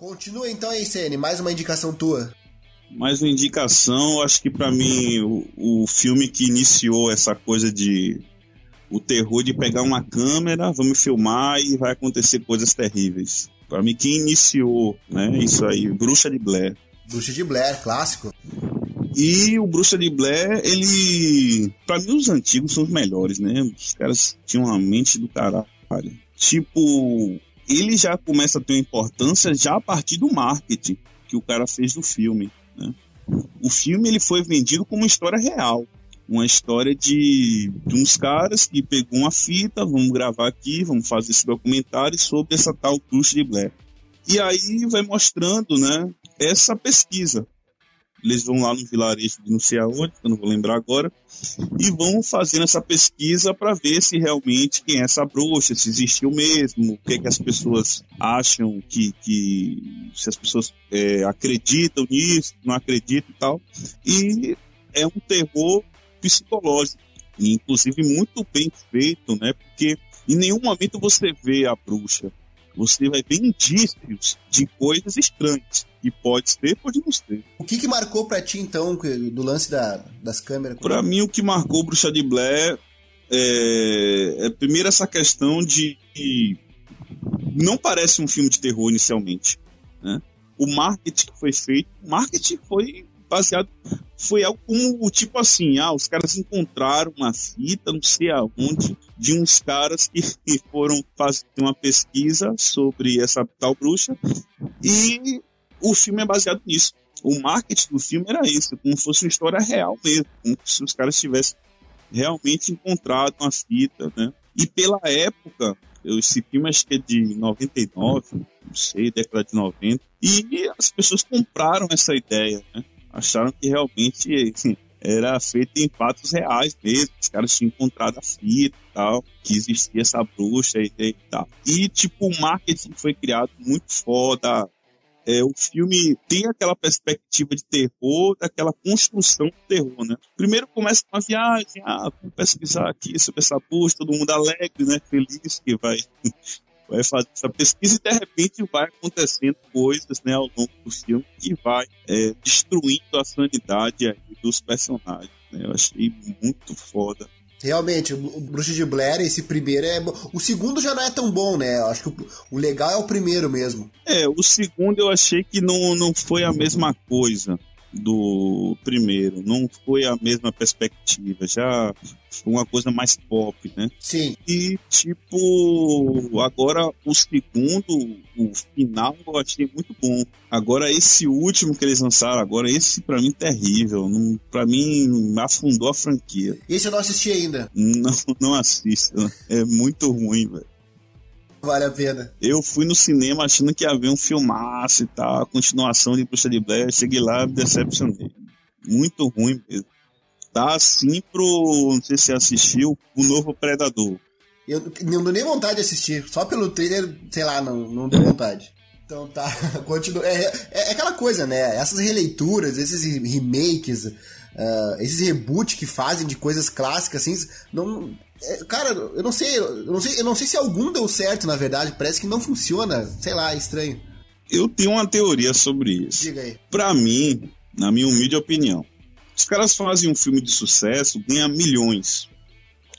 Continua então aí, CN, mais uma indicação tua. Mais uma indicação, acho que para mim o, o filme que iniciou essa coisa de o terror de pegar uma câmera, vamos filmar e vai acontecer coisas terríveis. Para mim quem iniciou, né, isso aí, Bruxa de Blair. Bruxa de Blair, clássico. E o Bruxa de Blair, ele. Pra mim, os antigos são os melhores, né? Os caras tinham uma mente do caralho. Tipo, ele já começa a ter importância já a partir do marketing que o cara fez do filme. Né? O filme ele foi vendido como uma história real. Uma história de, de uns caras que pegou uma fita, vamos gravar aqui, vamos fazer esse documentário sobre essa tal Bruxa de Blair. E aí vai mostrando né, essa pesquisa eles vão lá no vilarejo de não sei aonde, que eu não vou lembrar agora, e vão fazendo essa pesquisa para ver se realmente quem é essa bruxa, se existiu mesmo, o que, é que as pessoas acham que, que se as pessoas é, acreditam nisso, não acreditam e tal. E é um terror psicológico, inclusive muito bem feito, né? Porque em nenhum momento você vê a bruxa você vai ver indícios de coisas estranhas. E pode ser, pode não ser. O que, que marcou para ti, então, do lance da, das câmeras? Para mim, o que marcou Bruxa de Blair é, é primeiro essa questão de. Não parece um filme de terror inicialmente. Né? O marketing que foi feito, o marketing foi baseado. Foi algo como tipo assim: ah, os caras encontraram uma fita, não sei aonde, de uns caras que foram fazer uma pesquisa sobre essa tal bruxa e o filme é baseado nisso. O marketing do filme era esse, como se fosse uma história real mesmo, como se os caras tivessem realmente encontrado uma fita, né? E pela época, esse filme acho que é de 99, não sei, década de 90, e as pessoas compraram essa ideia, né? Acharam que realmente era feito em fatos reais mesmo. Os caras tinham encontrado a fita e tal, que existia essa bruxa e, e tal. E, tipo, o marketing foi criado muito foda. É, o filme tem aquela perspectiva de terror, daquela construção de terror, né? Primeiro começa com uma viagem, ah, vamos pesquisar aqui sobre essa bruxa, todo mundo alegre, né? Feliz que vai vai fazer essa pesquisa e de repente vai acontecendo coisas né, ao longo do filme que vai é, destruindo a sanidade aí dos personagens. Né? Eu achei muito foda. Realmente, o Bruxa de Blair, esse primeiro é. O segundo já não é tão bom, né? Eu acho que o, o, legal é o primeiro mesmo. É, o segundo eu achei que não, não foi a mesma coisa do primeiro. Não foi a mesma perspectiva. Já foi uma coisa mais pop, né? Sim. E, tipo, agora o segundo, o final, eu achei muito bom. Agora, esse último que eles lançaram agora, esse para mim terrível. Não, pra mim, afundou a franquia. Esse eu não assisti ainda. Não, não assisto. É muito ruim, velho. Vale a pena. Eu fui no cinema achando que ia haver um filmaço e tal, a continuação de Bruxa de Blair. Cheguei lá e me decepcionei. Muito ruim mesmo. Tá assim pro. Não sei se você assistiu, o novo Predador. Eu não dou nem vontade de assistir. Só pelo trailer, sei lá, não, não deu vontade. Então tá, continua. É, é, é, aquela coisa, né? Essas releituras, esses remakes, uh, esses reboots que fazem de coisas clássicas, assim, não, é, cara, eu não sei, eu não sei, eu não sei se algum deu certo, na verdade. Parece que não funciona. Sei lá, é estranho. Eu tenho uma teoria sobre isso. Diga aí. Pra mim, na minha humilde opinião, os caras fazem um filme de sucesso, ganham milhões.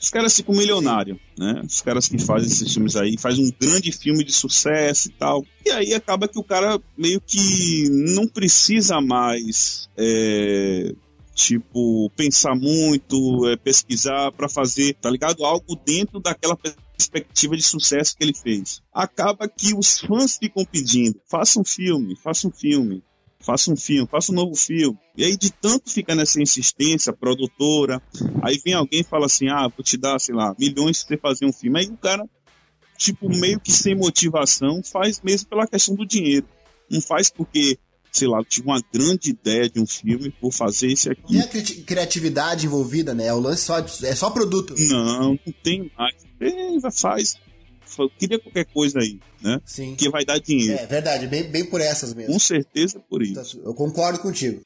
Os caras ficam milionários, né? Os caras que fazem esses filmes aí, fazem um grande filme de sucesso e tal. E aí acaba que o cara meio que não precisa mais é, tipo, pensar muito, é, pesquisar para fazer, tá ligado? Algo dentro daquela perspectiva de sucesso que ele fez. Acaba que os fãs ficam pedindo: faça um filme, faça um filme, faça um filme, faça um novo filme. E aí, de tanto ficar nessa insistência, produtora, aí vem alguém e fala assim: ah, vou te dar, sei lá, milhões pra você fazer um filme. Aí o cara, tipo, meio que sem motivação, faz mesmo pela questão do dinheiro. Não faz porque sei lá, tive uma grande ideia de um filme por fazer esse aqui. E a cri criatividade envolvida, né? O lance só, é só produto. Não, não tem mais. É, faz. Queria qualquer coisa aí, né? Sim. Que vai dar dinheiro. É verdade, bem, bem por essas mesmo. Com certeza por isso. Eu concordo contigo.